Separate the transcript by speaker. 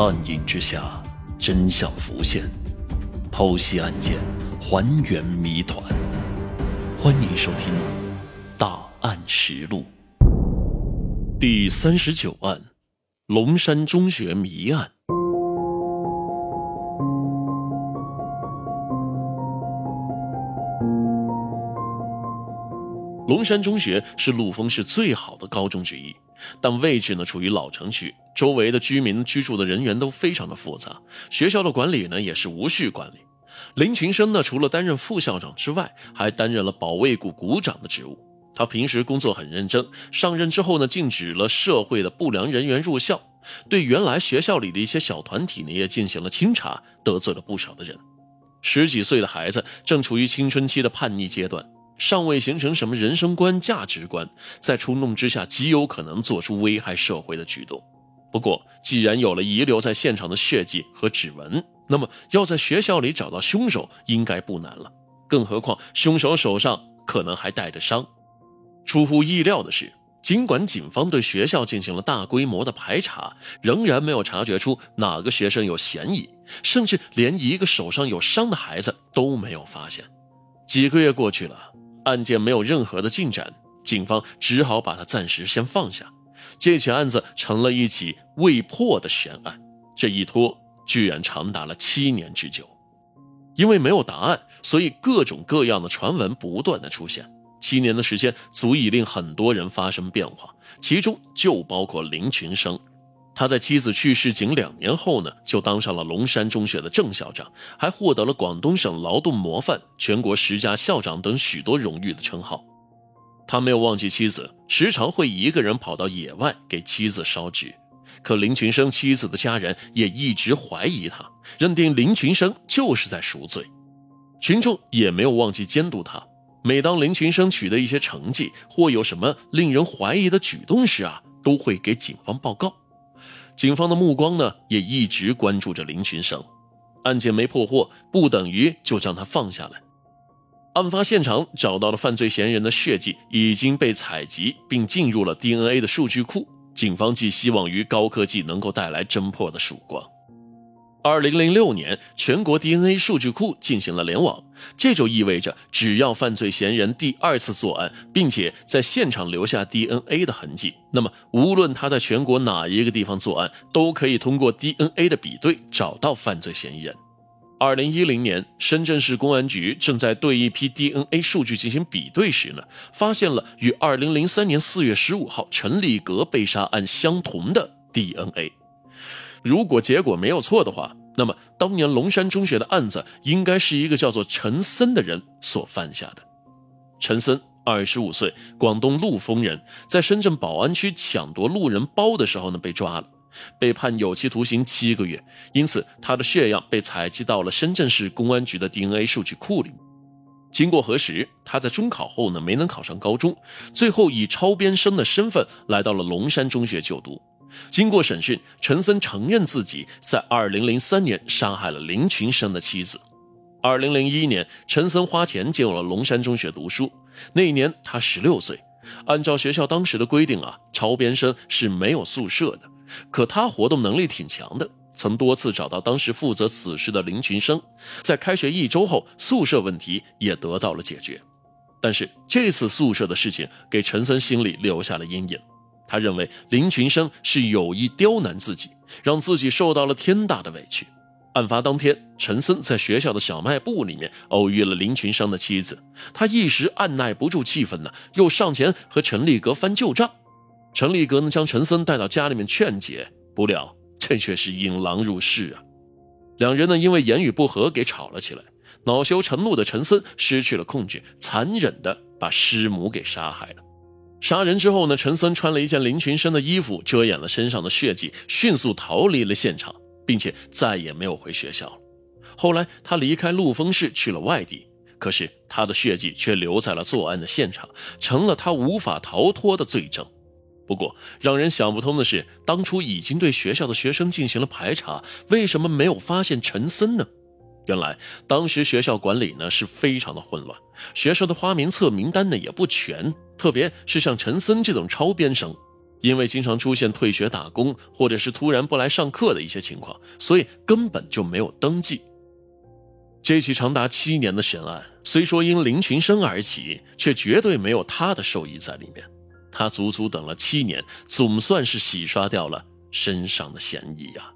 Speaker 1: 暗影之下，真相浮现，剖析案件，还原谜团。欢迎收听《大案实录》第三十九案：龙山中学谜案。龙山中学是陆丰市最好的高中之一，但位置呢处于老城区，周围的居民居住的人员都非常的复杂。学校的管理呢也是无序管理。林群生呢除了担任副校长之外，还担任了保卫股股长的职务。他平时工作很认真，上任之后呢禁止了社会的不良人员入校，对原来学校里的一些小团体呢也进行了清查，得罪了不少的人。十几岁的孩子正处于青春期的叛逆阶段。尚未形成什么人生观、价值观，在冲动之下极有可能做出危害社会的举动。不过，既然有了遗留在现场的血迹和指纹，那么要在学校里找到凶手应该不难了。更何况，凶手手上可能还带着伤。出乎意料的是，尽管警方对学校进行了大规模的排查，仍然没有察觉出哪个学生有嫌疑，甚至连一个手上有伤的孩子都没有发现。几个月过去了。案件没有任何的进展，警方只好把他暂时先放下。这起案子成了一起未破的悬案，这一拖居然长达了七年之久。因为没有答案，所以各种各样的传闻不断的出现。七年的时间足以令很多人发生变化，其中就包括林群生。他在妻子去世仅两年后呢，就当上了龙山中学的正校长，还获得了广东省劳动模范、全国十佳校长等许多荣誉的称号。他没有忘记妻子，时常会一个人跑到野外给妻子烧纸。可林群生妻子的家人也一直怀疑他，认定林群生就是在赎罪。群众也没有忘记监督他，每当林群生取得一些成绩或有什么令人怀疑的举动时啊，都会给警方报告。警方的目光呢，也一直关注着林群生。案件没破获，不等于就将他放下来。案发现场找到了犯罪嫌疑人的血迹，已经被采集并进入了 DNA 的数据库。警方寄希望于高科技能够带来侦破的曙光。二零零六年，全国 DNA 数据库进行了联网，这就意味着，只要犯罪嫌疑人第二次作案，并且在现场留下 DNA 的痕迹，那么无论他在全国哪一个地方作案，都可以通过 DNA 的比对找到犯罪嫌疑人。二零一零年，深圳市公安局正在对一批 DNA 数据进行比对时呢，发现了与二零零三年四月十五号陈立格被杀案相同的 DNA。如果结果没有错的话，那么当年龙山中学的案子应该是一个叫做陈森的人所犯下的。陈森，二十五岁，广东陆丰人，在深圳宝安区抢夺路人包的时候呢被抓了，被判有期徒刑七个月。因此，他的血样被采集到了深圳市公安局的 DNA 数据库里。经过核实，他在中考后呢没能考上高中，最后以超编生的身份来到了龙山中学就读。经过审讯，陈森承认自己在2003年杀害了林群生的妻子。2001年，陈森花钱进入了龙山中学读书。那一年他16岁。按照学校当时的规定啊，超编生是没有宿舍的。可他活动能力挺强的，曾多次找到当时负责此事的林群生。在开学一周后，宿舍问题也得到了解决。但是这次宿舍的事情给陈森心里留下了阴影。他认为林群生是有意刁难自己，让自己受到了天大的委屈。案发当天，陈森在学校的小卖部里面偶遇了林群生的妻子，他一时按耐不住气愤呢，又上前和陈立格翻旧账。陈立格呢将陈森带到家里面劝解，不料这却是引狼入室啊！两人呢因为言语不合给吵了起来，恼羞成怒的陈森失去了控制，残忍的把师母给杀害了。杀人之后呢，陈森穿了一件林群生的衣服，遮掩了身上的血迹，迅速逃离了现场，并且再也没有回学校。后来他离开陆丰市去了外地，可是他的血迹却留在了作案的现场，成了他无法逃脱的罪证。不过，让人想不通的是，当初已经对学校的学生进行了排查，为什么没有发现陈森呢？原来，当时学校管理呢是非常的混乱，学校的花名册名单呢也不全，特别是像陈森这种超编生，因为经常出现退学打工或者是突然不来上课的一些情况，所以根本就没有登记。这起长达七年的悬案，虽说因林群生而起，却绝对没有他的受益在里面。他足足等了七年总算是洗刷掉了身上的嫌疑呀